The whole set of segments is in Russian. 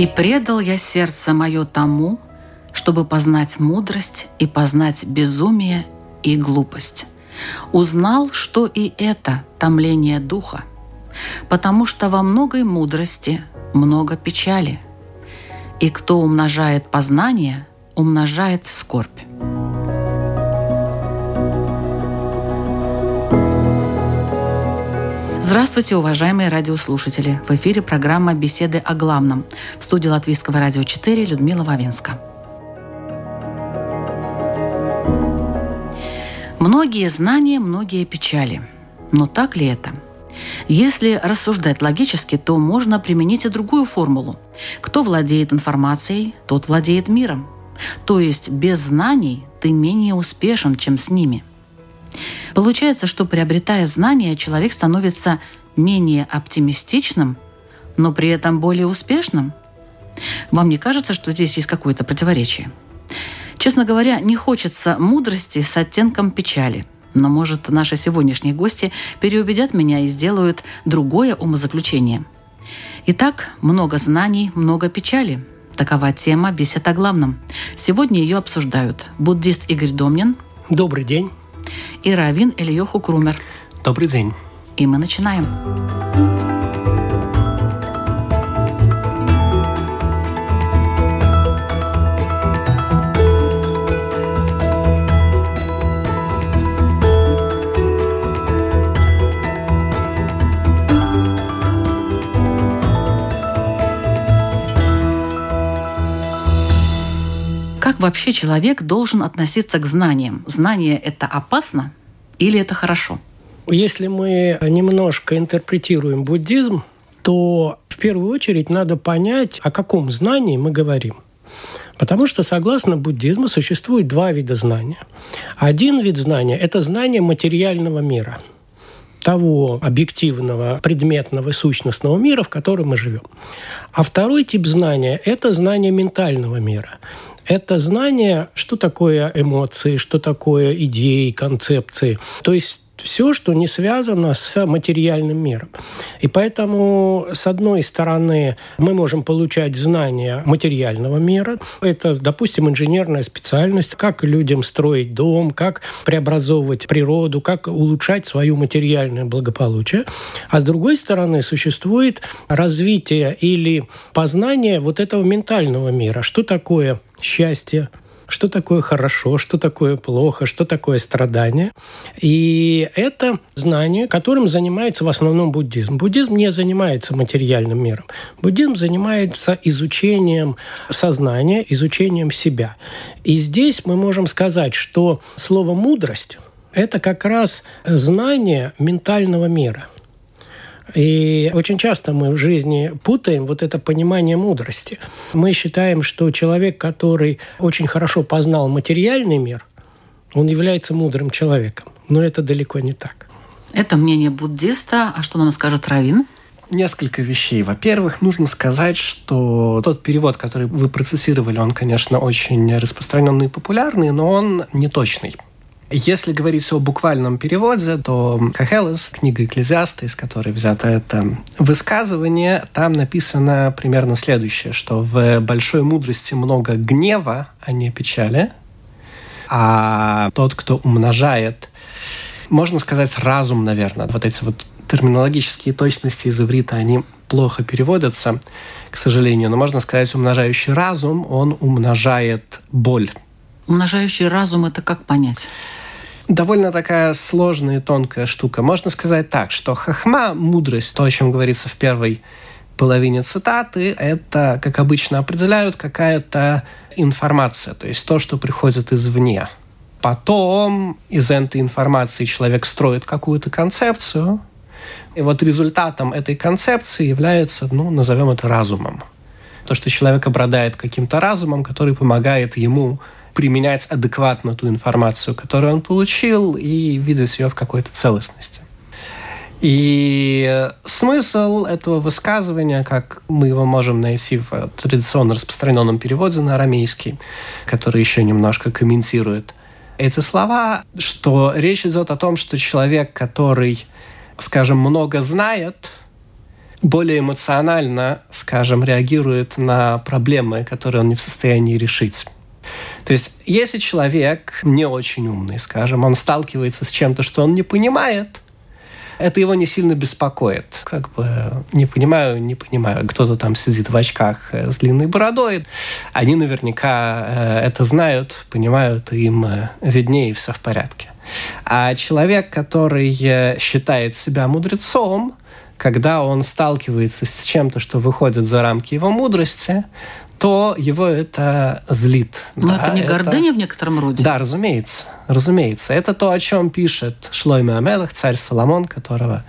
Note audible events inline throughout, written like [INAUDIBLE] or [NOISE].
И предал я сердце мое тому, чтобы познать мудрость и познать безумие и глупость. Узнал, что и это томление духа, потому что во многой мудрости много печали. И кто умножает познание, умножает скорбь. Здравствуйте, уважаемые радиослушатели! В эфире программа «Беседы о главном». В студии Латвийского радио 4 Людмила Вавинска. Многие знания, многие печали. Но так ли это? Если рассуждать логически, то можно применить и другую формулу. Кто владеет информацией, тот владеет миром. То есть без знаний ты менее успешен, чем с ними. Получается, что приобретая знания, человек становится менее оптимистичным, но при этом более успешным. Вам не кажется, что здесь есть какое-то противоречие? Честно говоря, не хочется мудрости с оттенком печали. Но, может, наши сегодняшние гости переубедят меня и сделают другое умозаключение. Итак, много знаний, много печали. Такова тема бесед о главном. Сегодня ее обсуждают буддист Игорь Домнин Добрый день. И раввин Ильёху Крумер. Добрый день. И мы начинаем. Как вообще человек должен относиться к знаниям? Знание – это опасно или это хорошо? Если мы немножко интерпретируем буддизм, то в первую очередь надо понять, о каком знании мы говорим. Потому что, согласно буддизму, существует два вида знания. Один вид знания – это знание материального мира – того объективного, предметного сущностного мира, в котором мы живем. А второй тип знания – это знание ментального мира. Это знание, что такое эмоции, что такое идеи, концепции. То есть все, что не связано с материальным миром. И поэтому, с одной стороны, мы можем получать знания материального мира. Это, допустим, инженерная специальность, как людям строить дом, как преобразовывать природу, как улучшать свое материальное благополучие. А с другой стороны, существует развитие или познание вот этого ментального мира. Что такое счастье, что такое хорошо, что такое плохо, что такое страдание. И это знание, которым занимается в основном буддизм. Буддизм не занимается материальным миром. Буддизм занимается изучением сознания, изучением себя. И здесь мы можем сказать, что слово «мудрость» – это как раз знание ментального мира – и очень часто мы в жизни путаем вот это понимание мудрости. Мы считаем, что человек, который очень хорошо познал материальный мир, он является мудрым человеком. Но это далеко не так. Это мнение буддиста. А что нам скажет раввин? Несколько вещей. Во-первых, нужно сказать, что тот перевод, который вы процессировали, он, конечно, очень распространенный и популярный, но он не точный. Если говорить о буквальном переводе, то Кахелес, книга Экклезиаста, из которой взято это высказывание, там написано примерно следующее, что в большой мудрости много гнева, а не печали, а тот, кто умножает, можно сказать, разум, наверное, вот эти вот терминологические точности из иврита, они плохо переводятся, к сожалению, но можно сказать, умножающий разум, он умножает боль. Умножающий разум – это как понять? Довольно такая сложная и тонкая штука. Можно сказать так, что хахма, мудрость, то, о чем говорится в первой половине цитаты, это, как обычно определяют, какая-то информация, то есть то, что приходит извне. Потом из этой информации человек строит какую-то концепцию, и вот результатом этой концепции является, ну, назовем это разумом. То, что человек обладает каким-то разумом, который помогает ему применять адекватно ту информацию, которую он получил, и видеть ее в какой-то целостности. И смысл этого высказывания, как мы его можем найти в традиционно распространенном переводе на арамейский, который еще немножко комментирует эти слова, что речь идет о том, что человек, который, скажем, много знает, более эмоционально, скажем, реагирует на проблемы, которые он не в состоянии решить. То есть, если человек не очень умный, скажем, он сталкивается с чем-то, что он не понимает, это его не сильно беспокоит. Как бы не понимаю, не понимаю. Кто-то там сидит в очках э, с длинной бородой. Они наверняка э, это знают, понимают, им э, виднее, все в порядке. А человек, который считает себя мудрецом, когда он сталкивается с чем-то, что выходит за рамки его мудрости, то его это злит. Но да, это не гордыня это... в некотором роде? Да, разумеется. Разумеется. Это то, о чем пишет Шлойме Амелах, царь Соломон, которого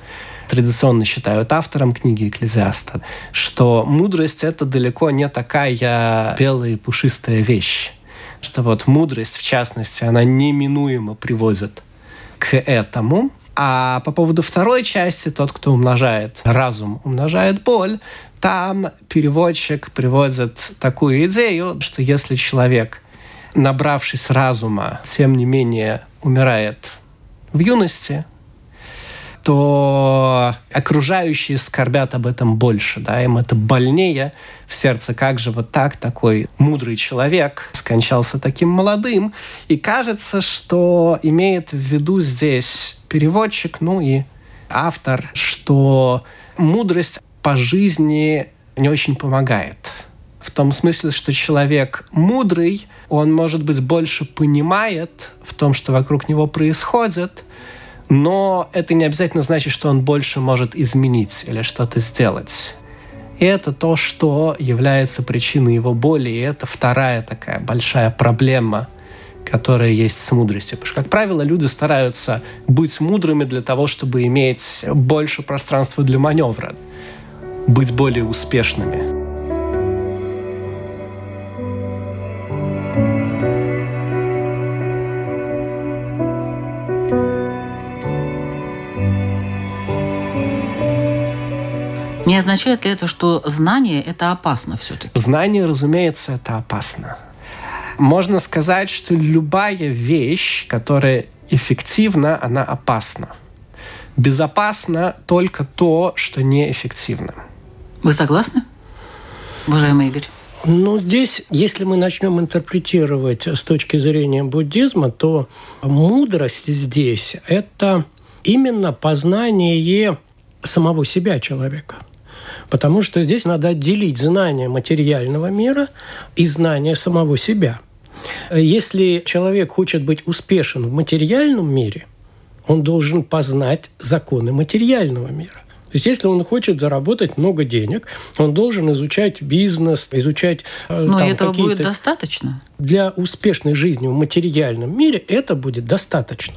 традиционно считают автором книги Экклезиаста, что мудрость – это далеко не такая белая и пушистая вещь. Что вот мудрость, в частности, она неминуемо приводит к этому. А по поводу второй части, тот, кто умножает разум, умножает боль, там переводчик приводит такую идею, что если человек, набравшись разума, тем не менее умирает в юности, то окружающие скорбят об этом больше, да, им это больнее в сердце, как же вот так такой мудрый человек скончался таким молодым, и кажется, что имеет в виду здесь переводчик, ну и автор, что мудрость по жизни не очень помогает. В том смысле, что человек мудрый, он, может быть, больше понимает в том, что вокруг него происходит, но это не обязательно значит, что он больше может изменить или что-то сделать. И это то, что является причиной его боли, и это вторая такая большая проблема, которая есть с мудростью. Потому что, как правило, люди стараются быть мудрыми для того, чтобы иметь больше пространства для маневра быть более успешными. Не означает ли это, что знание – это опасно все-таки? Знание, разумеется, это опасно. Можно сказать, что любая вещь, которая эффективна, она опасна. Безопасно только то, что неэффективно. Вы согласны, уважаемый Игорь? Ну, здесь, если мы начнем интерпретировать с точки зрения буддизма, то мудрость здесь – это именно познание самого себя человека. Потому что здесь надо отделить знание материального мира и знание самого себя. Если человек хочет быть успешен в материальном мире, он должен познать законы материального мира. То есть, если он хочет заработать много денег, он должен изучать бизнес, изучать э, Но там, этого будет достаточно. Для успешной жизни в материальном мире это будет достаточно.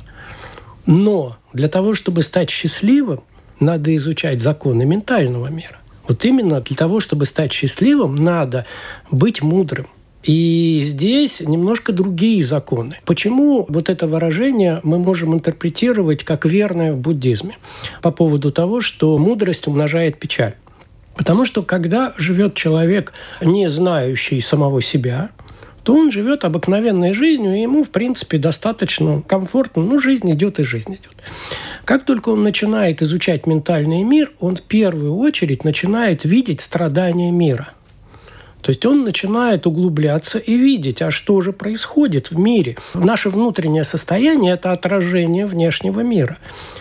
Но для того, чтобы стать счастливым, надо изучать законы ментального мира. Вот именно для того, чтобы стать счастливым, надо быть мудрым. И здесь немножко другие законы. Почему вот это выражение мы можем интерпретировать как верное в буддизме? По поводу того, что мудрость умножает печаль. Потому что когда живет человек, не знающий самого себя, то он живет обыкновенной жизнью, и ему, в принципе, достаточно комфортно. Ну, жизнь идет и жизнь идет. Как только он начинает изучать ментальный мир, он в первую очередь начинает видеть страдания мира – то есть он начинает углубляться и видеть, а что же происходит в мире. Наше внутреннее состояние – это отражение внешнего мира.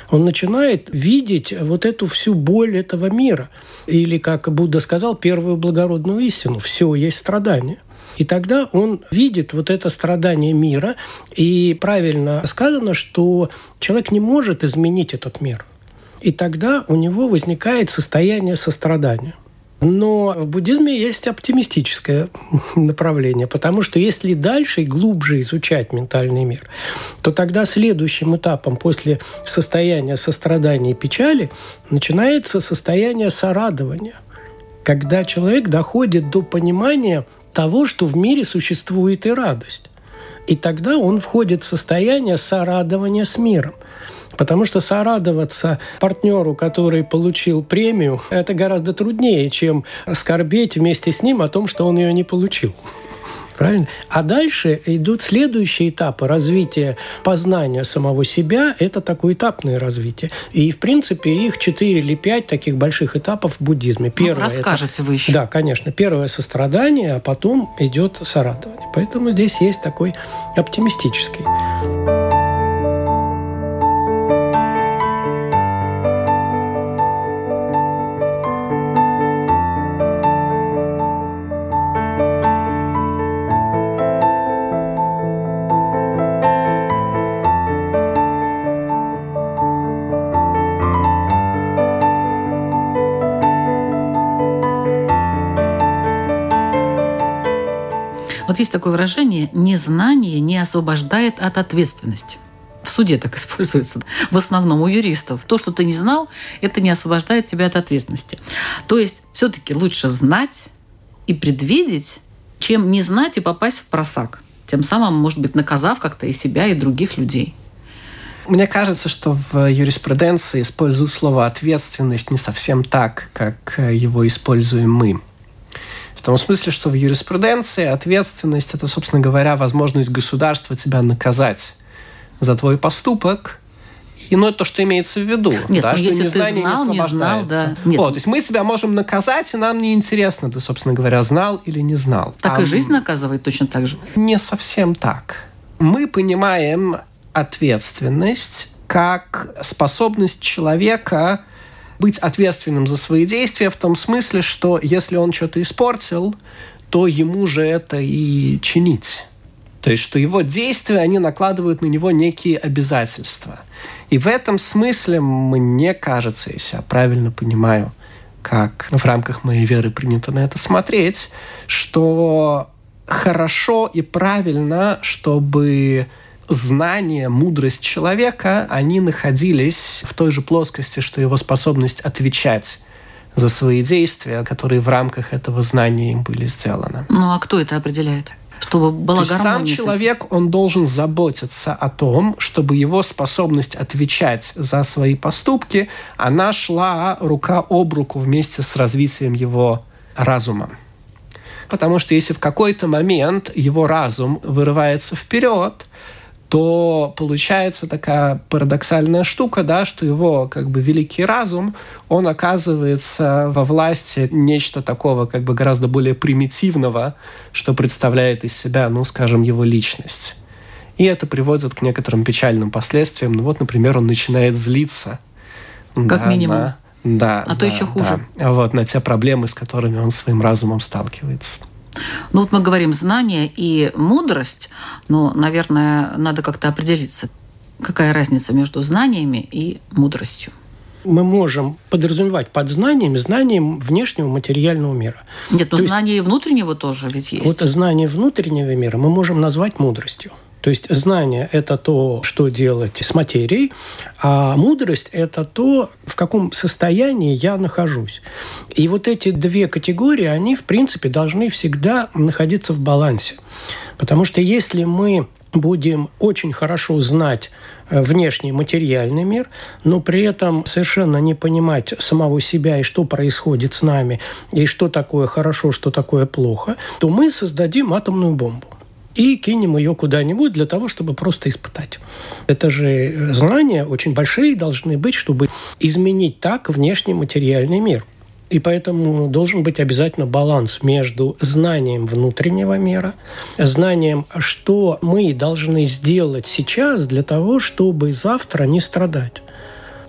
Он начинает видеть вот эту всю боль этого мира. Или, как Будда сказал, первую благородную истину – все есть страдание. И тогда он видит вот это страдание мира. И правильно сказано, что человек не может изменить этот мир. И тогда у него возникает состояние сострадания. Но в буддизме есть оптимистическое [LAUGHS] направление, потому что если дальше и глубже изучать ментальный мир, то тогда следующим этапом после состояния сострадания и печали начинается состояние сорадования, когда человек доходит до понимания того, что в мире существует и радость. И тогда он входит в состояние сорадования с миром. Потому что сорадоваться партнеру, который получил премию, это гораздо труднее, чем скорбеть вместе с ним о том, что он ее не получил. Правильно? А дальше идут следующие этапы развития познания самого себя. Это такое этапное развитие. И, в принципе, их четыре или пять таких больших этапов в буддизме. Ну, Первое ну, расскажете это, вы еще. Да, конечно. Первое – сострадание, а потом идет сорадование. Поэтому здесь есть такой оптимистический. Вот есть такое выражение «незнание не освобождает от ответственности». В суде так [LAUGHS] используется, в основном у юристов. То, что ты не знал, это не освобождает тебя от ответственности. То есть все-таки лучше знать и предвидеть, чем не знать и попасть в просак. Тем самым, может быть, наказав как-то и себя, и других людей. Мне кажется, что в юриспруденции используют слово «ответственность» не совсем так, как его используем мы. В том смысле, что в юриспруденции ответственность – это, собственно говоря, возможность государства тебя наказать за твой поступок, и ну, это то, что имеется в виду. Нет, да, ну, что если незнание ты знал, не Не знал, да. Нет. Вот, то есть мы тебя можем наказать, и нам не интересно, ты, собственно говоря, знал или не знал. Так а и жизнь наказывает точно так же. Не совсем так. Мы понимаем ответственность как способность человека быть ответственным за свои действия в том смысле, что если он что-то испортил, то ему же это и чинить. То есть, что его действия, они накладывают на него некие обязательства. И в этом смысле, мне кажется, если я правильно понимаю, как в рамках моей веры принято на это смотреть, что хорошо и правильно, чтобы знание, мудрость человека, они находились в той же плоскости, что его способность отвечать за свои действия, которые в рамках этого знания им были сделаны. Ну а кто это определяет? Чтобы была То сам человек, он должен заботиться о том, чтобы его способность отвечать за свои поступки, она шла рука об руку вместе с развитием его разума. Потому что если в какой-то момент его разум вырывается вперед, то получается такая парадоксальная штука, да, что его как бы великий разум, он оказывается во власти нечто такого как бы гораздо более примитивного, что представляет из себя, ну, скажем, его личность. И это приводит к некоторым печальным последствиям. Ну вот, например, он начинает злиться. Как да, минимум. На, да. А да, то еще хуже. Да, вот, на те проблемы, с которыми он своим разумом сталкивается. Ну вот мы говорим знание и мудрость, но, наверное, надо как-то определиться, какая разница между знаниями и мудростью. Мы можем подразумевать под знаниями знанием внешнего материального мира. Нет, но То знание есть, внутреннего тоже ведь есть. Вот знание внутреннего мира мы можем назвать мудростью. То есть знание – это то, что делать с материей, а мудрость – это то, в каком состоянии я нахожусь. И вот эти две категории, они, в принципе, должны всегда находиться в балансе. Потому что если мы будем очень хорошо знать э, внешний материальный мир, но при этом совершенно не понимать самого себя и что происходит с нами, и что такое хорошо, что такое плохо, то мы создадим атомную бомбу и кинем ее куда-нибудь для того, чтобы просто испытать. Это же э, знания очень большие должны быть, чтобы изменить так внешний материальный мир. И поэтому должен быть обязательно баланс между знанием внутреннего мира, знанием, что мы должны сделать сейчас для того, чтобы завтра не страдать.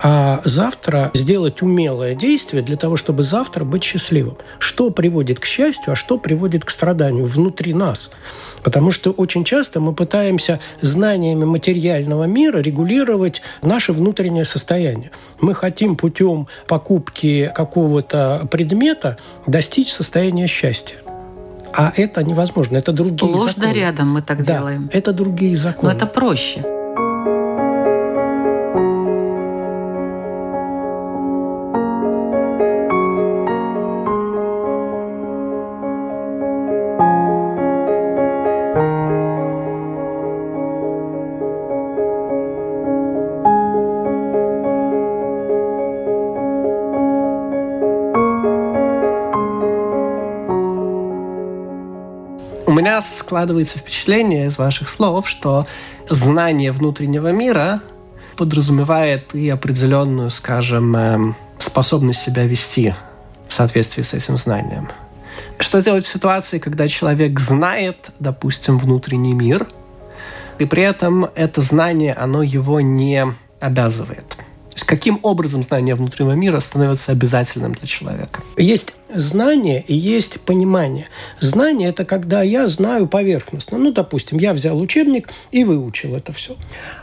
А завтра сделать умелое действие для того, чтобы завтра быть счастливым. Что приводит к счастью, а что приводит к страданию внутри нас. Потому что очень часто мы пытаемся знаниями материального мира регулировать наше внутреннее состояние. Мы хотим путем покупки какого-то предмета достичь состояния счастья. А это невозможно. Это другие Сплошь законы. да рядом мы так да, делаем. Это другие законы. Но это проще. У меня складывается впечатление из ваших слов, что знание внутреннего мира подразумевает и определенную, скажем, эм, способность себя вести в соответствии с этим знанием. Что делать в ситуации, когда человек знает, допустим, внутренний мир, и при этом это знание, оно его не обязывает? Есть каким образом знание внутреннего мира становится обязательным для человека? Есть знание и есть понимание. Знание – это когда я знаю поверхностно. Ну, допустим, я взял учебник и выучил это все.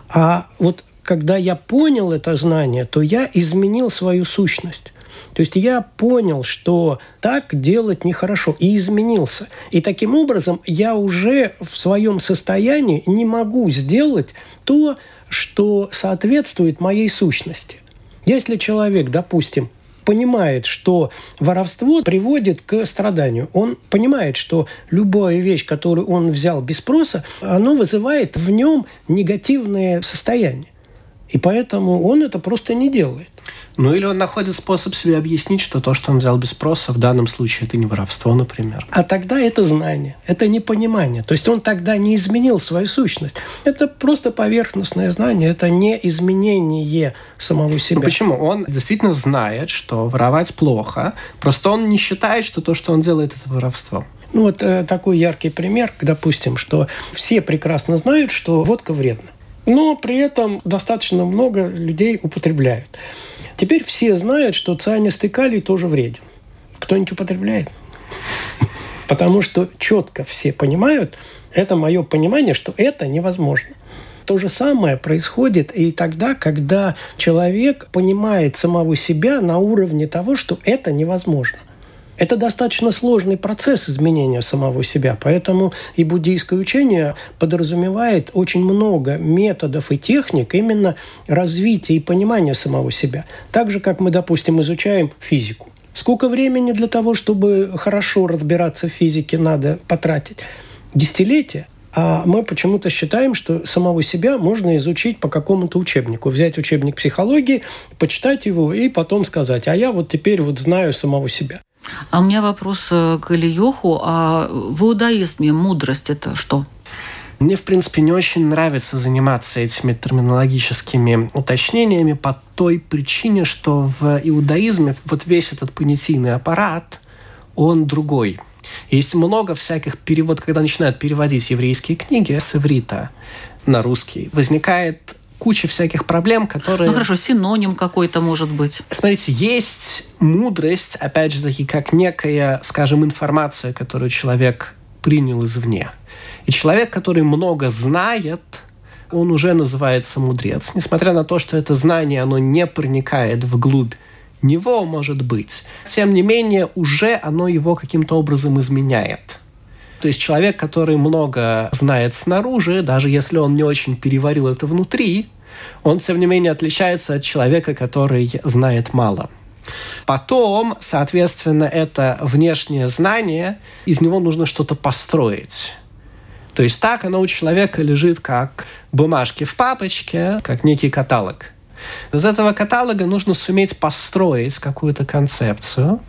А вот когда я понял это знание, то я изменил свою сущность. То есть я понял, что так делать нехорошо, и изменился. И таким образом я уже в своем состоянии не могу сделать то, что соответствует моей сущности. Если человек, допустим, понимает, что воровство приводит к страданию. Он понимает, что любая вещь, которую он взял без спроса, она вызывает в нем негативное состояние. И поэтому он это просто не делает. Ну или он находит способ себе объяснить, что то, что он взял без спроса, в данном случае это не воровство, например. А тогда это знание, это непонимание. То есть он тогда не изменил свою сущность. Это просто поверхностное знание, это не изменение самого себя. Ну почему? Он действительно знает, что воровать плохо, просто он не считает, что то, что он делает, это воровство. Ну вот э, такой яркий пример, допустим, что все прекрасно знают, что водка вредна. Но при этом достаточно много людей употребляют. Теперь все знают, что цианистый калий тоже вреден. Кто-нибудь употребляет? Потому что четко все понимают, это мое понимание, что это невозможно. То же самое происходит и тогда, когда человек понимает самого себя на уровне того, что это невозможно. Это достаточно сложный процесс изменения самого себя, поэтому и буддийское учение подразумевает очень много методов и техник именно развития и понимания самого себя. Так же, как мы, допустим, изучаем физику. Сколько времени для того, чтобы хорошо разбираться в физике, надо потратить? Десятилетия. А мы почему-то считаем, что самого себя можно изучить по какому-то учебнику. Взять учебник психологии, почитать его и потом сказать, а я вот теперь вот знаю самого себя. А у меня вопрос э, к Ильёху. А в иудаизме мудрость – это что? Мне, в принципе, не очень нравится заниматься этими терминологическими уточнениями по той причине, что в иудаизме вот весь этот понятийный аппарат, он другой. Есть много всяких переводов, когда начинают переводить еврейские книги с иврита на русский, возникает куча всяких проблем, которые... Ну хорошо, синоним какой-то может быть. Смотрите, есть мудрость, опять же таки, как некая, скажем, информация, которую человек принял извне. И человек, который много знает, он уже называется мудрец, несмотря на то, что это знание, оно не проникает вглубь него, может быть. Тем не менее, уже оно его каким-то образом изменяет. То есть человек, который много знает снаружи, даже если он не очень переварил это внутри, он, тем не менее, отличается от человека, который знает мало. Потом, соответственно, это внешнее знание, из него нужно что-то построить. То есть так оно у человека лежит как бумажки в папочке, как некий каталог. Из этого каталога нужно суметь построить какую-то концепцию,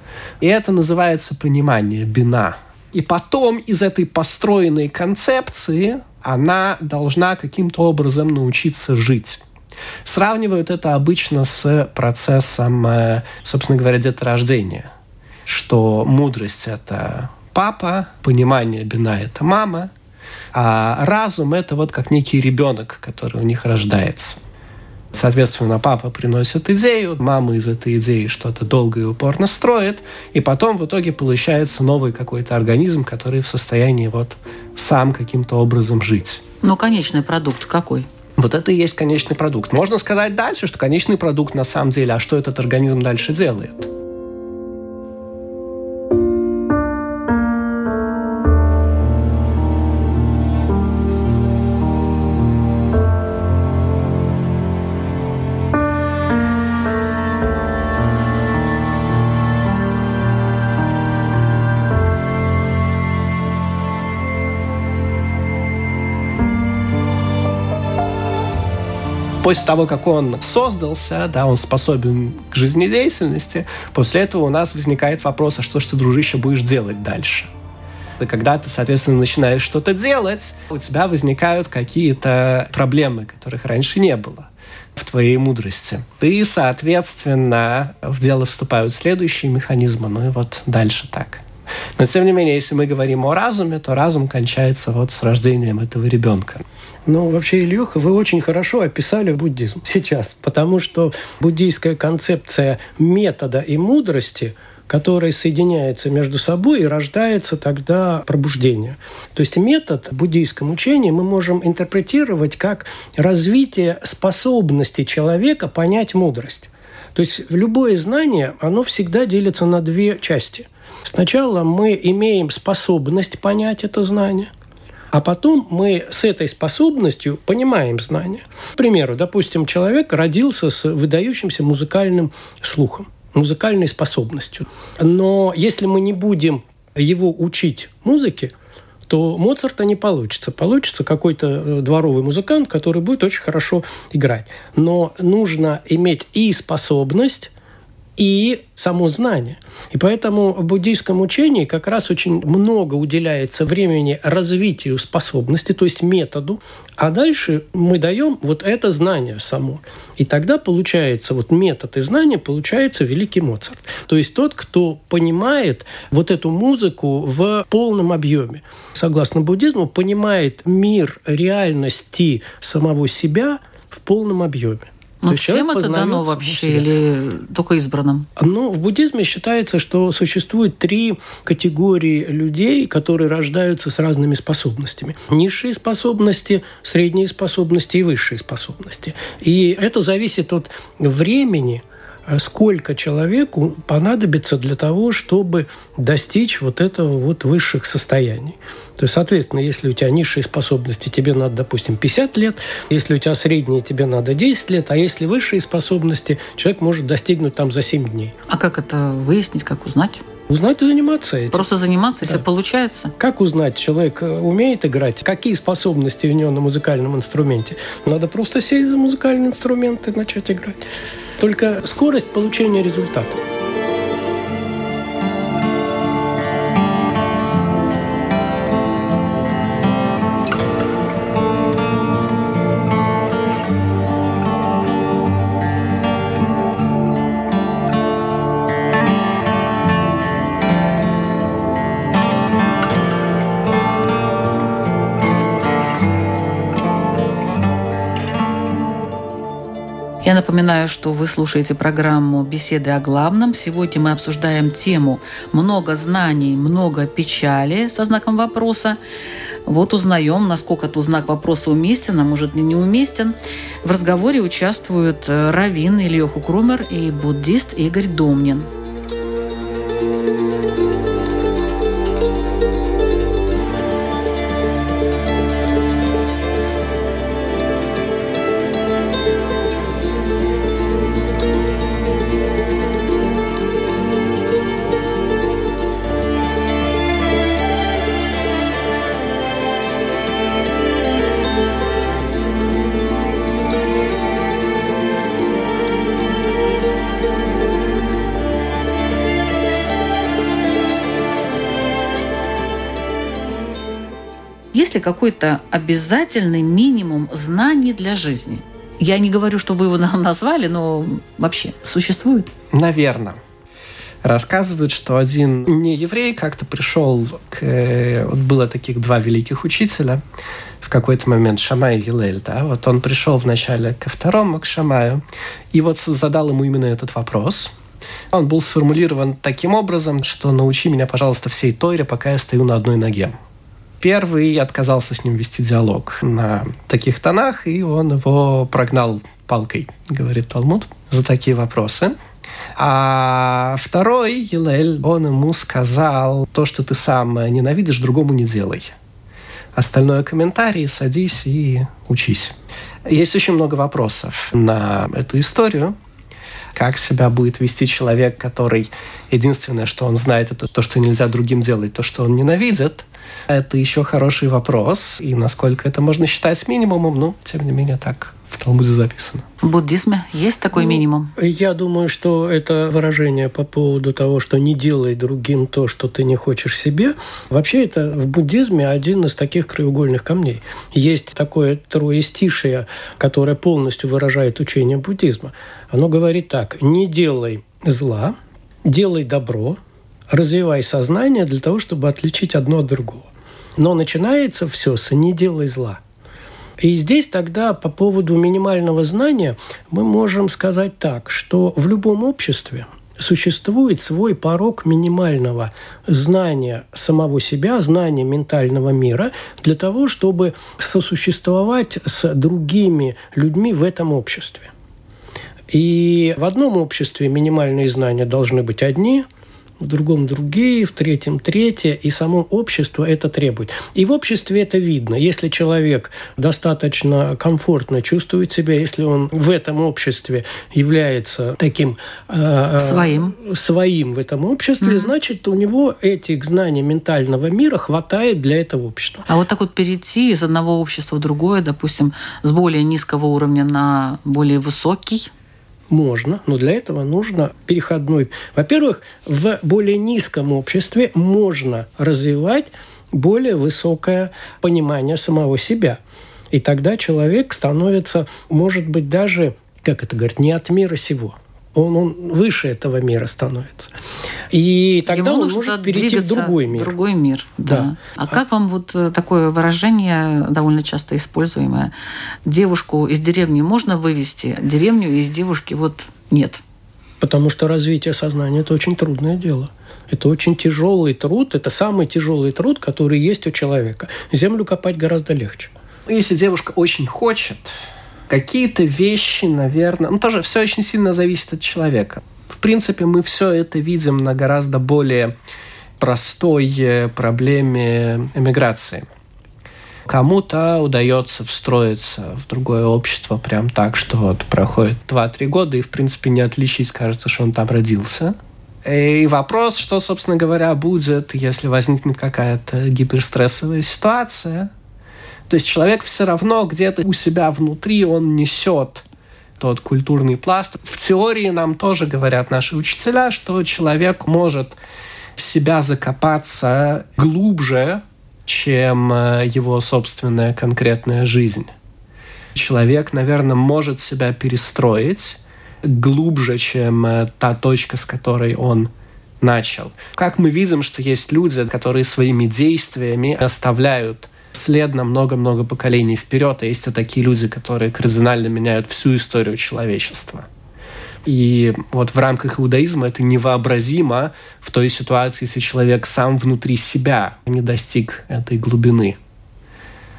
и это называется понимание, бина. И потом из этой построенной концепции она должна каким-то образом научиться жить. Сравнивают это обычно с процессом, э, собственно говоря, деторождения. Что мудрость – это папа, понимание бина – это мама, а разум – это вот как некий ребенок, который у них рождается. Соответственно, папа приносит идею, мама из этой идеи что-то долго и упорно строит, и потом в итоге получается новый какой-то организм, который в состоянии вот сам каким-то образом жить. Но конечный продукт какой? Вот это и есть конечный продукт. Можно сказать дальше, что конечный продукт на самом деле, а что этот организм дальше делает? После того, как он создался, да, он способен к жизнедеятельности, после этого у нас возникает вопрос, а что ж ты, дружище, будешь делать дальше? И когда ты, соответственно, начинаешь что-то делать, у тебя возникают какие-то проблемы, которых раньше не было в твоей мудрости. И, соответственно, в дело вступают следующие механизмы, ну и вот дальше так. Но, тем не менее, если мы говорим о разуме, то разум кончается вот с рождением этого ребенка. Ну, вообще, Ильюха, вы очень хорошо описали буддизм сейчас, потому что буддийская концепция метода и мудрости которые соединяются между собой и рождается тогда пробуждение. То есть метод в буддийском учении мы можем интерпретировать как развитие способности человека понять мудрость. То есть любое знание, оно всегда делится на две части. Сначала мы имеем способность понять это знание – а потом мы с этой способностью понимаем знания. К примеру, допустим, человек родился с выдающимся музыкальным слухом, музыкальной способностью. Но если мы не будем его учить музыке, то Моцарта не получится. Получится какой-то э, дворовый музыкант, который будет очень хорошо играть. Но нужно иметь и способность, и само знание. И поэтому в буддийском учении как раз очень много уделяется времени развитию способности, то есть методу, а дальше мы даем вот это знание само. И тогда получается вот метод и знание, получается великий Моцарт. То есть тот, кто понимает вот эту музыку в полном объеме. Согласно буддизму, понимает мир реальности самого себя в полном объеме. Ну, всем это дано вообще или только избранным? Ну, в буддизме считается, что существует три категории людей, которые рождаются с разными способностями. Низшие способности, средние способности и высшие способности. И это зависит от времени, сколько человеку понадобится для того, чтобы достичь вот этого вот высших состояний. То есть, соответственно, если у тебя низшие способности, тебе надо, допустим, 50 лет, если у тебя средние, тебе надо 10 лет, а если высшие способности, человек может достигнуть там за 7 дней. А как это выяснить, как узнать? Узнать и заниматься этим. Просто заниматься, да. если получается. Как узнать, человек э, умеет играть? Какие способности у него на музыкальном инструменте? Надо просто сесть за музыкальный инструмент и начать играть. Только скорость получения результата. Напоминаю, что вы слушаете программу «Беседы о главном». Сегодня мы обсуждаем тему «Много знаний, много печали» со знаком вопроса. Вот узнаем, насколько тут знак вопроса уместен, а может и неуместен. В разговоре участвуют Равин Ильёху Крумер и буддист Игорь Домнин. Какой-то обязательный минимум знаний для жизни? Я не говорю, что вы его назвали, но вообще существует? Наверное. Рассказывают, что один не еврей как-то пришел к... э, Вот было таких два великих учителя в какой-то момент, Шамай и Гилель, да, вот он пришел вначале ко второму, к Шамаю, и вот задал ему именно этот вопрос. Он был сформулирован таким образом, что «научи меня, пожалуйста, всей Тойре, пока я стою на одной ноге». Первый отказался с ним вести диалог на таких тонах, и он его прогнал палкой, говорит Талмуд, за такие вопросы. А второй, Елель, он ему сказал, то, что ты сам ненавидишь, другому не делай. Остальное комментарии, садись и учись. Есть очень много вопросов на эту историю. Как себя будет вести человек, который единственное, что он знает, это то, что нельзя другим делать, то, что он ненавидит. Это еще хороший вопрос. И насколько это можно считать минимумом, ну, тем не менее, так в Талмуде записано. В буддизме есть такой Ну, минимум? Я думаю, что это выражение по поводу того, что не делай другим то, что ты не хочешь себе. Вообще это в буддизме один из таких краеугольных камней. Есть такое троестишее, которое полностью выражает учение буддизма. Оно говорит так. Не делай зла, делай добро, развивай сознание для того, чтобы отличить одно от другого. Но начинается все с «не делай зла». И здесь тогда по поводу минимального знания мы можем сказать так, что в любом обществе существует свой порог минимального знания самого себя, знания ментального мира для того, чтобы сосуществовать с другими людьми в этом обществе. И в одном обществе минимальные знания должны быть одни – в другом другие, в третьем третье, и само общество это требует. И в обществе это видно. Если человек достаточно комфортно чувствует себя, если он в этом обществе является таким э, Своим. своим в этом обществе, значит, у него этих знаний ментального мира хватает для этого общества. А вот так вот перейти из одного общества в другое, допустим, с более низкого уровня на более высокий, Можно, но для этого нужно переходной. Во-первых, в более низком обществе можно развивать более высокое понимание самого себя. И тогда человек становится, может быть, даже, как это говорят, не от мира сего. Он, он выше этого мира становится. И тогда Ему он может перейти в другой мир. Другой мир, да. Да. А как вам вот э, такое выражение, довольно часто используемое, девушку из деревни можно вывести, деревню из девушки вот нет? Потому что развитие сознания – это очень трудное дело. Это очень тяжелый труд, это самый тяжелый труд, который есть у человека. Землю копать гораздо легче. Если девушка очень хочет, какие-то вещи, наверное, ну тоже все очень сильно зависит от человека. В принципе, мы все это видим на гораздо более простой э, проблеме эмиграции. Кому-то удается встроиться в другое общество прям так, что вот проходит 2-3 года, и, в принципе, не отличить, кажется, что он там родился. И вопрос, что, собственно говоря, будет, если возникнет какая-то гиперстрессовая ситуация. То есть человек все равно где-то у себя внутри, он несет тот культурный пласт. В теории нам тоже говорят наши учителя, что человек может в себя закопаться глубже, чем э, его собственная конкретная жизнь. Человек, наверное, может себя перестроить глубже, чем э, та точка, с которой он начал. Как мы видим, что есть люди, которые своими действиями оставляют след на много-много поколений вперед, а есть и такие люди, которые кардинально меняют всю историю человечества. И вот в рамках иудаизма это невообразимо в той ситуации, если человек сам внутри себя не достиг этой глубины.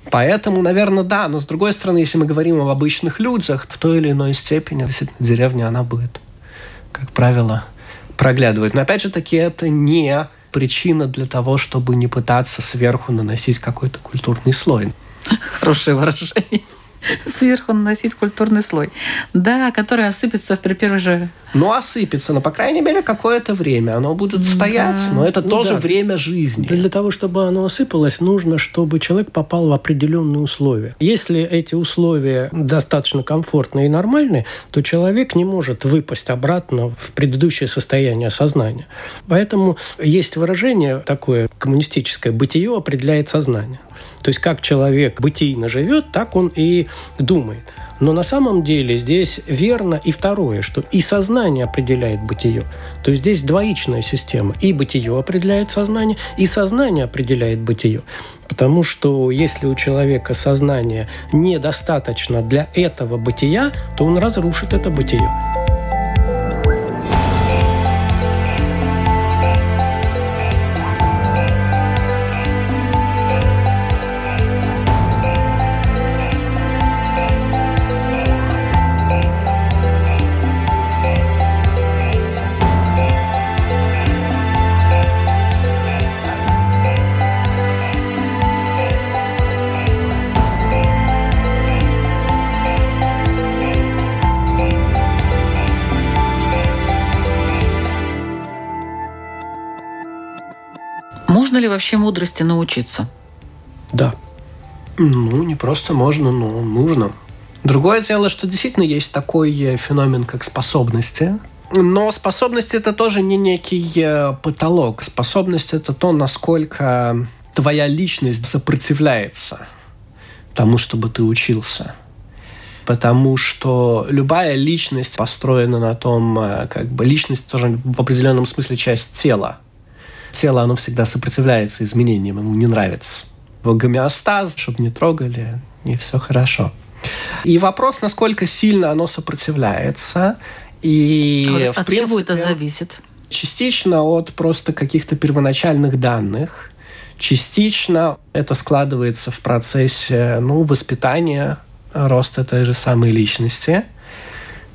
Поэтому, наверное, да. Но с другой стороны, если мы говорим об обычных людях, в той или иной степени действительно деревня, она будет, как правило, проглядывать. Но опять же таки, это не причина для того, чтобы не пытаться сверху наносить какой-то культурный слой. Хорошее выражение. [LAUGHS] Сверху наносить культурный слой. Да, который осыпется при первой же... Ну, осыпется, но, по крайней мере, какое-то время оно будет стоять. Да. Но это Ну тоже да. время жизни. Для того, чтобы оно осыпалось, нужно, чтобы человек попал в определенные условия. Если эти условия достаточно комфортные и нормальные, то человек не может выпасть обратно в предыдущее состояние сознания. Поэтому есть выражение такое коммунистическое «бытие определяет сознание». То есть как человек бытийно живет, так он и думает. Но на самом деле здесь верно и второе, что и сознание определяет бытие. То есть здесь двоичная система. И бытие определяет сознание, и сознание определяет бытие. Потому что если у человека сознание недостаточно для этого бытия, то он разрушит это бытие. Вообще мудрости научиться? Да. Ну, не просто можно, но нужно. Другое дело, что действительно есть такой э, феномен, как способности. Но способность это тоже не некий э, потолок. Способность это то, насколько твоя личность сопротивляется тому, чтобы ты учился. Потому что любая личность построена на том, э, как бы личность тоже в определенном смысле часть тела тело, оно всегда сопротивляется изменениям, ему не нравится. В гомеостаз, чтобы не трогали, и все хорошо. И вопрос, насколько сильно оно сопротивляется. И, а от в принципе, чего это зависит? Частично от просто каких-то первоначальных данных. Частично это складывается в процессе ну, воспитания, роста той же самой личности.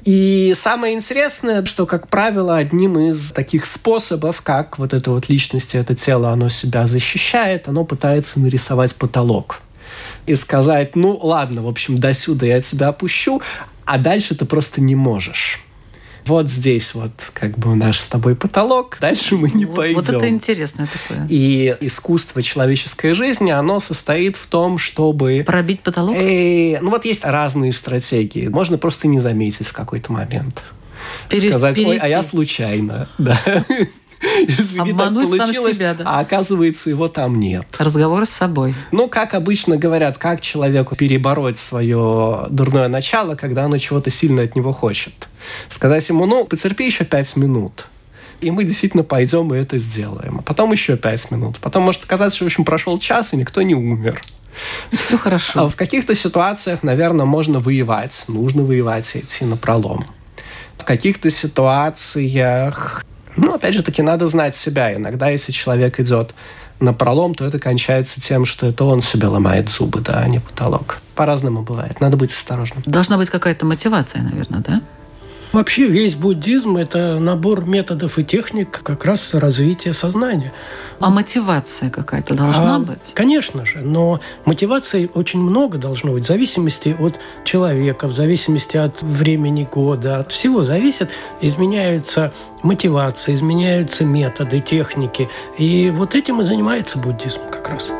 И самое интересное, что, как правило, одним из таких способов, как вот эта вот личность, это тело, оно себя защищает, оно пытается нарисовать потолок и сказать, ну ладно, в общем, до сюда я тебя опущу, а дальше ты просто не можешь вот здесь вот как бы наш с тобой потолок, дальше мы не вот, пойдем. Вот это интересно такое. И искусство человеческой жизни, оно состоит в том, чтобы... Пробить потолок? Э, ну вот есть разные стратегии. Можно просто не заметить в какой-то момент. Пере... Сказать, перейти. ой, а я случайно. [LAUGHS] Да. [LAUGHS] Извини, так Обмануть сам получилось, себя, да. а оказывается, его там нет. Разговор с собой. Ну, как обычно говорят, как человеку перебороть свое дурное начало, когда оно чего-то сильно от него хочет. Сказать ему, ну, потерпи еще пять минут. И мы действительно пойдем и это сделаем. А потом еще пять минут. Потом может оказаться, что, в общем, прошел час, и никто не умер. Все хорошо. А в каких-то ситуациях, наверное, можно воевать. Нужно воевать и идти на пролом. В каких-то ситуациях ну, опять же таки, надо знать себя. Иногда, если человек идет на пролом, то это кончается тем, что это он себе ломает зубы, да, а не потолок. По-разному бывает. Надо быть осторожным. Должна быть какая-то мотивация, наверное, да? Вообще весь буддизм – это набор методов и техник как раз развития сознания. А мотивация какая-то должна А, быть? Конечно же, но мотиваций очень много должно быть, в зависимости от человека, в зависимости от времени года, от всего зависит. Изменяются мотивации, изменяются методы, техники. И вот этим и занимается буддизм как раз.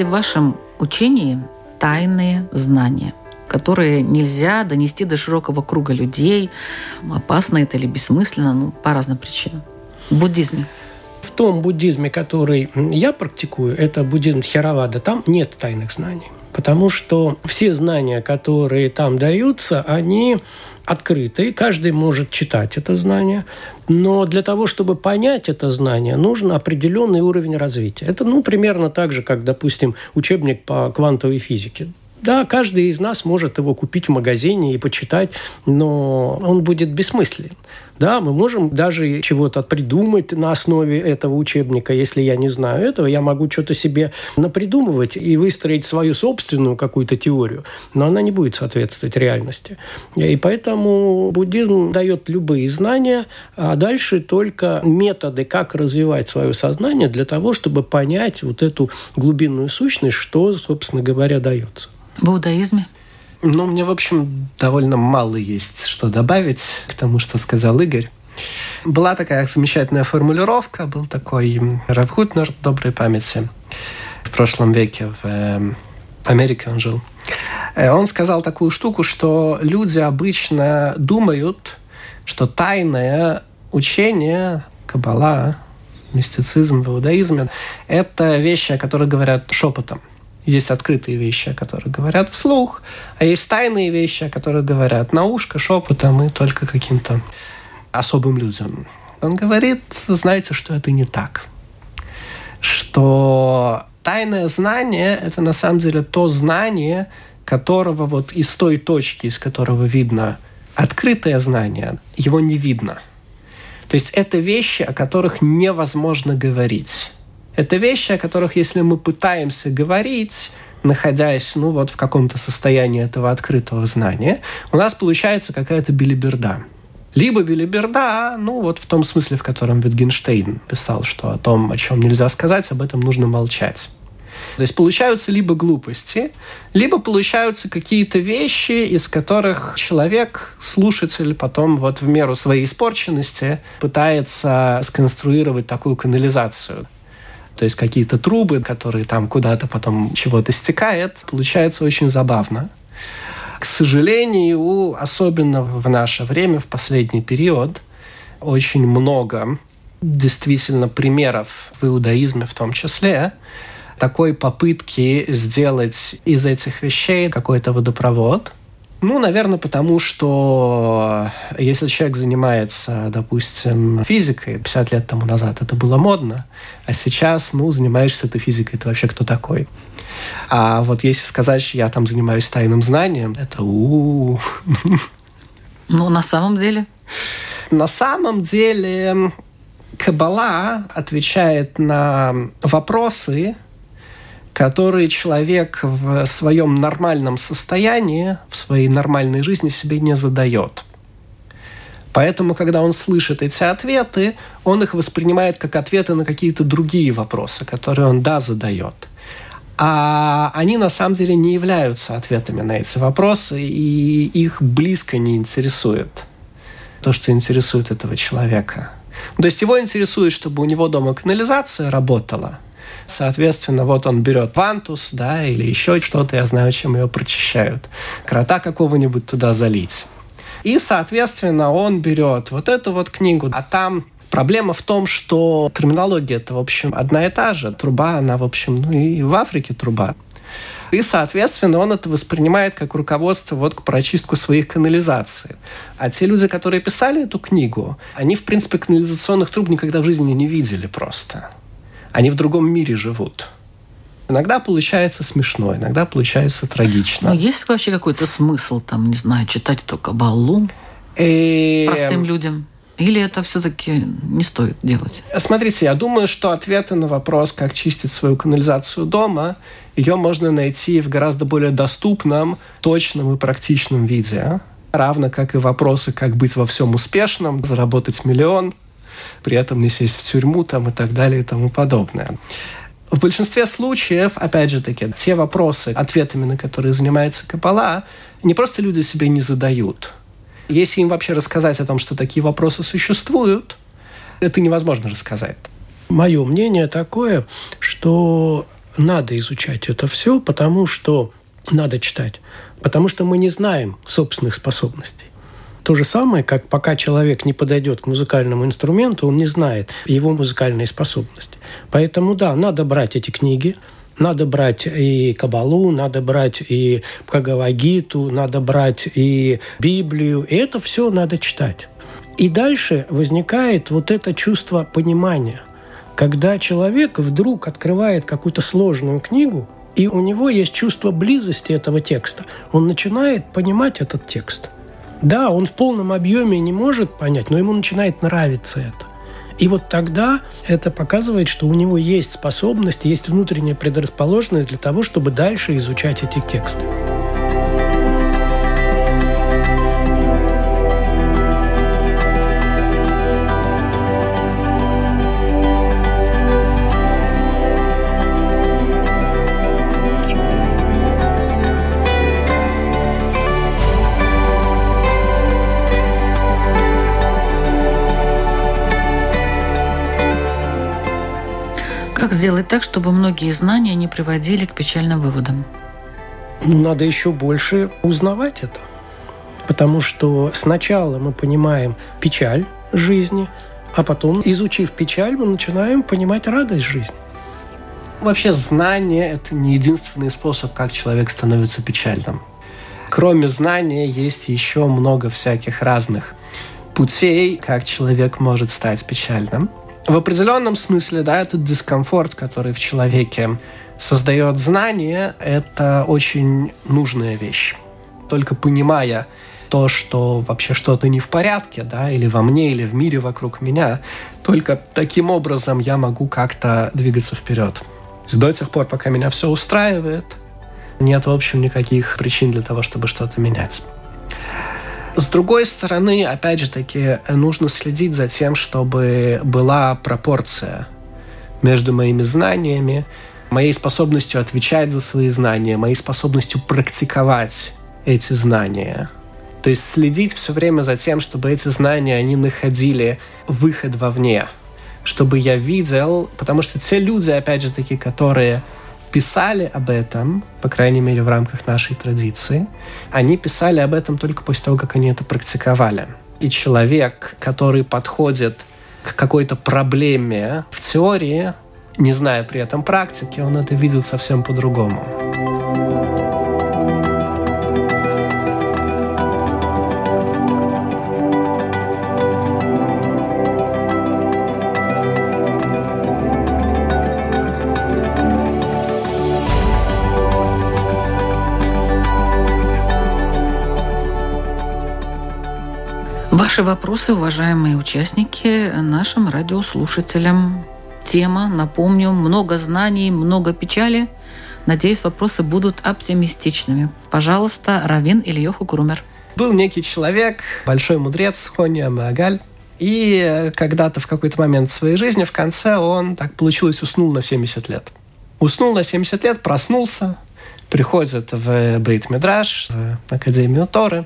Ли в вашем учении тайные знания, которые нельзя донести до широкого круга людей? Опасно это или бессмысленно? Ну, по разным причинам. В буддизме. В том буддизме, который я практикую, это буддизм Тхеравада, там нет тайных знаний. Потому что все знания, которые там даются, они открыты, каждый может читать это знание, но для того, чтобы понять это знание, нужен определенный уровень развития. Это, ну, примерно так же, как, допустим, учебник по квантовой физике. Да, каждый из нас может его купить в магазине и почитать, но он будет бессмыслен. Да, мы можем даже чего-то придумать на основе этого учебника. Если я не знаю этого, я могу что-то себе напридумывать и выстроить свою собственную какую-то теорию, но она не будет соответствовать реальности. И поэтому буддизм дает любые знания, а дальше только методы, как развивать свое сознание для того, чтобы понять вот эту глубинную сущность, что, собственно говоря, дается. В иудаизме? Ну, мне, в общем, довольно мало есть что добавить к тому, что сказал Игорь. Была такая замечательная формулировка, был такой Раф Хутнер доброй памяти в прошлом веке в эм, Америке он жил. Э, он сказал такую штуку, что люди обычно думают, что тайное учение, кабала, мистицизм в иудаизме – это вещи, о которых говорят шепотом. Есть открытые вещи, о которых говорят вслух, а есть тайные вещи, о которых говорят на ушко, шепотом и только каким-то особым людям. Он говорит, знаете, что это не так. Что тайное знание – это на самом деле то знание, которого вот из той точки, из которого видно открытое знание, его не видно. То есть это вещи, о которых невозможно говорить. Это вещи, о которых, если мы пытаемся говорить, находясь ну, вот в каком-то состоянии этого открытого знания, у нас получается какая-то билиберда. Либо билиберда, ну вот в том смысле, в котором Витгенштейн писал, что о том, о чем нельзя сказать, об этом нужно молчать. То есть получаются либо глупости, либо получаются какие-то вещи, из которых человек, слушатель, потом вот в меру своей испорченности пытается сконструировать такую канализацию. То есть какие-то трубы, которые там куда-то потом чего-то стекает, получается очень забавно. К сожалению, особенно в наше время, в последний период, очень много действительно примеров в иудаизме в том числе, такой попытки сделать из этих вещей какой-то водопровод. Ну, наверное, потому что если человек занимается, допустим, физикой, 50 лет тому назад это было модно, а сейчас, ну, занимаешься ты физикой, это вообще кто такой? А вот если сказать, что я там занимаюсь тайным знанием, это у, [LAUGHS] Ну, на самом деле? На самом деле Кабала отвечает на вопросы, которые человек в своем нормальном состоянии, в своей нормальной жизни себе не задает. Поэтому, когда он слышит эти ответы, он их воспринимает как ответы на какие-то другие вопросы, которые он, да, задает. А они на самом деле не являются ответами на эти вопросы, и их близко не интересует то, что интересует этого человека. То есть его интересует, чтобы у него дома канализация работала – Соответственно, вот он берет вантус, да, или еще что-то, я знаю, чем ее прочищают. Крота какого-нибудь туда залить. И, соответственно, он берет вот эту вот книгу, а там Проблема в том, что терминология это, в общем, одна и та же. Труба, она, в общем, ну и в Африке труба. И, соответственно, он это воспринимает как руководство вот к прочистку своих канализаций. А те люди, которые писали эту книгу, они, в принципе, канализационных труб никогда в жизни не видели просто. Они в другом мире живут. Иногда получается смешно, иногда получается трагично. Но есть вообще какой-то смысл, там, не знаю, читать эту кабалу И... простым людям? Или это все-таки не стоит делать? Смотрите, я думаю, что ответы на вопрос, как чистить свою канализацию дома, ее можно найти в гораздо более доступном, точном и практичном виде. Равно как и вопросы, как быть во всем успешным, заработать миллион – при этом не сесть в тюрьму там, и так далее и тому подобное. В большинстве случаев, опять же таки, те вопросы, ответами на которые занимается Кабала, не просто люди себе не задают. Если им вообще рассказать о том, что такие вопросы существуют, это невозможно рассказать. Мое мнение такое, что надо изучать это все, потому что надо читать. Потому что мы не знаем собственных способностей. То же самое, как пока человек не подойдет к музыкальному инструменту, он не знает его музыкальные способности. Поэтому да, надо брать эти книги, надо брать и Кабалу, надо брать и Бхагавагиту, надо брать и Библию. И это все надо читать. И дальше возникает вот это чувство понимания. Когда человек вдруг открывает какую-то сложную книгу, и у него есть чувство близости этого текста, он начинает понимать этот текст – да, он в полном объеме не может понять, но ему начинает нравиться это. И вот тогда это показывает, что у него есть способность, есть внутренняя предрасположенность для того, чтобы дальше изучать эти тексты. Как сделать так, чтобы многие знания не приводили к печальным выводам? Ну, надо еще больше узнавать это. Потому что сначала мы понимаем печаль жизни, а потом, изучив печаль, мы начинаем понимать радость жизни. Вообще знание – это не единственный способ, как человек становится печальным. Кроме знания есть еще много всяких разных путей, как человек может стать печальным. В определенном смысле, да, этот дискомфорт, который в человеке создает знание, это очень нужная вещь. Только понимая то, что вообще что-то не в порядке, да, или во мне, или в мире вокруг меня, только таким образом я могу как-то двигаться вперед. До тех пор, пока меня все устраивает, нет, в общем, никаких причин для того, чтобы что-то менять. С другой стороны, опять же таки, нужно следить за тем, чтобы была пропорция между моими знаниями, моей способностью отвечать за свои знания, моей способностью практиковать эти знания. То есть следить все время за тем, чтобы эти знания, они находили выход вовне – чтобы я видел, потому что те люди, опять же таки, которые писали об этом, по крайней мере, в рамках нашей традиции, они писали об этом только после того, как они это практиковали. И человек, который подходит к какой-то проблеме в теории, не зная при этом практики, он это видит совсем по-другому. Ваши вопросы, уважаемые участники, нашим радиослушателям. Тема, напомню, много знаний, много печали. Надеюсь, вопросы будут оптимистичными. Пожалуйста, Равин Ильёху Крумер. Был некий человек, большой мудрец Хония Магаль, и когда-то в какой-то момент своей жизни, в конце, он, так получилось, уснул на 70 лет. Уснул на 70 лет, проснулся, приходит в Бейт Мидраш, в Академию Торы,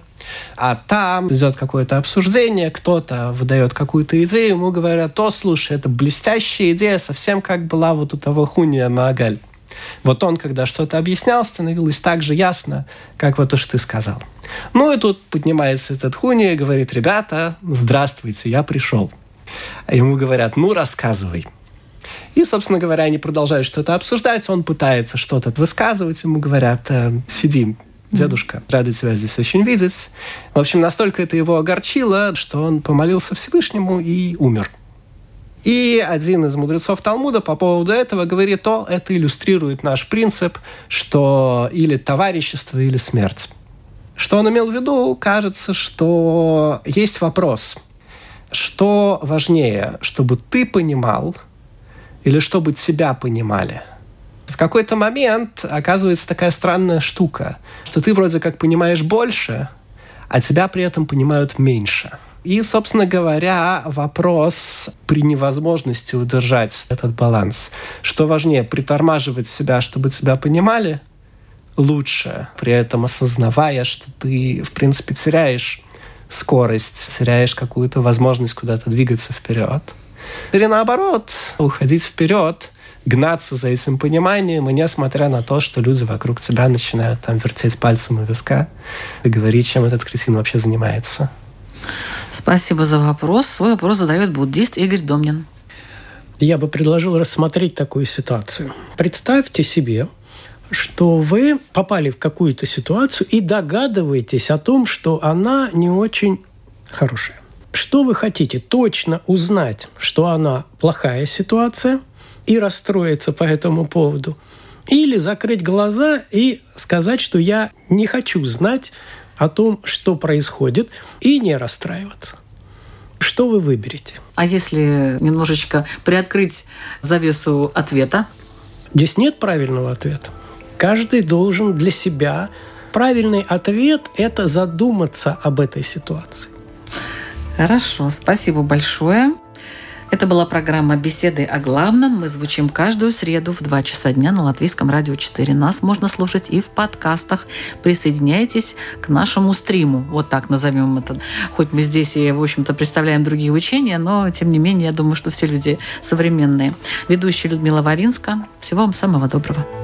а там идет какое-то обсуждение, кто-то выдает какую-то идею, ему говорят, то, слушай, это блестящая идея, совсем как была вот у того Хуния Маагаль. Вот он, когда что-то объяснял, становилось так же ясно, как вот то, что ты сказал. Ну и тут поднимается этот Хуни и говорит, ребята, здравствуйте, я пришел. А ему говорят, ну рассказывай. И, собственно говоря, они продолжают что-то обсуждать, он пытается что-то высказывать, ему говорят, э, сиди, дедушка, рады тебя здесь очень видеть. В общем, настолько это его огорчило, что он помолился Всевышнему и умер. И один из мудрецов Талмуда по поводу этого говорит, то это иллюстрирует наш принцип, что или товарищество, или смерть. Что он имел в виду? Кажется, что есть вопрос, что важнее, чтобы ты понимал или чтобы тебя понимали – в какой-то момент оказывается такая странная штука, что ты вроде как понимаешь больше, а тебя при этом понимают меньше. И, собственно говоря, вопрос при невозможности удержать этот баланс. Что важнее, притормаживать себя, чтобы тебя понимали лучше, при этом осознавая, что ты, в принципе, теряешь скорость, теряешь какую-то возможность куда-то двигаться вперед. Или наоборот, уходить вперед, гнаться за этим пониманием, и несмотря на то, что люди вокруг тебя начинают там вертеть пальцем у виска и говорить, чем этот кретин вообще занимается. Спасибо за вопрос. Свой вопрос задает буддист Игорь Домнин. Я бы предложил рассмотреть такую ситуацию. Представьте себе, что вы попали в какую-то ситуацию и догадываетесь о том, что она не очень хорошая. Что вы хотите? Точно узнать, что она плохая ситуация – и расстроиться по этому поводу. Или закрыть глаза и сказать, что я не хочу знать о том, что происходит, и не расстраиваться. Что вы выберете? А если немножечко приоткрыть завесу ответа? Здесь нет правильного ответа. Каждый должен для себя. Правильный ответ – это задуматься об этой ситуации. Хорошо, спасибо большое. Это была программа «Беседы о главном». Мы звучим каждую среду в 2 часа дня на Латвийском радио 4. Нас можно слушать и в подкастах. Присоединяйтесь к нашему стриму. Вот так назовем это. Хоть мы здесь и, в общем-то, представляем другие учения, но, тем не менее, я думаю, что все люди современные. Ведущая Людмила Варинска. Всего вам самого доброго.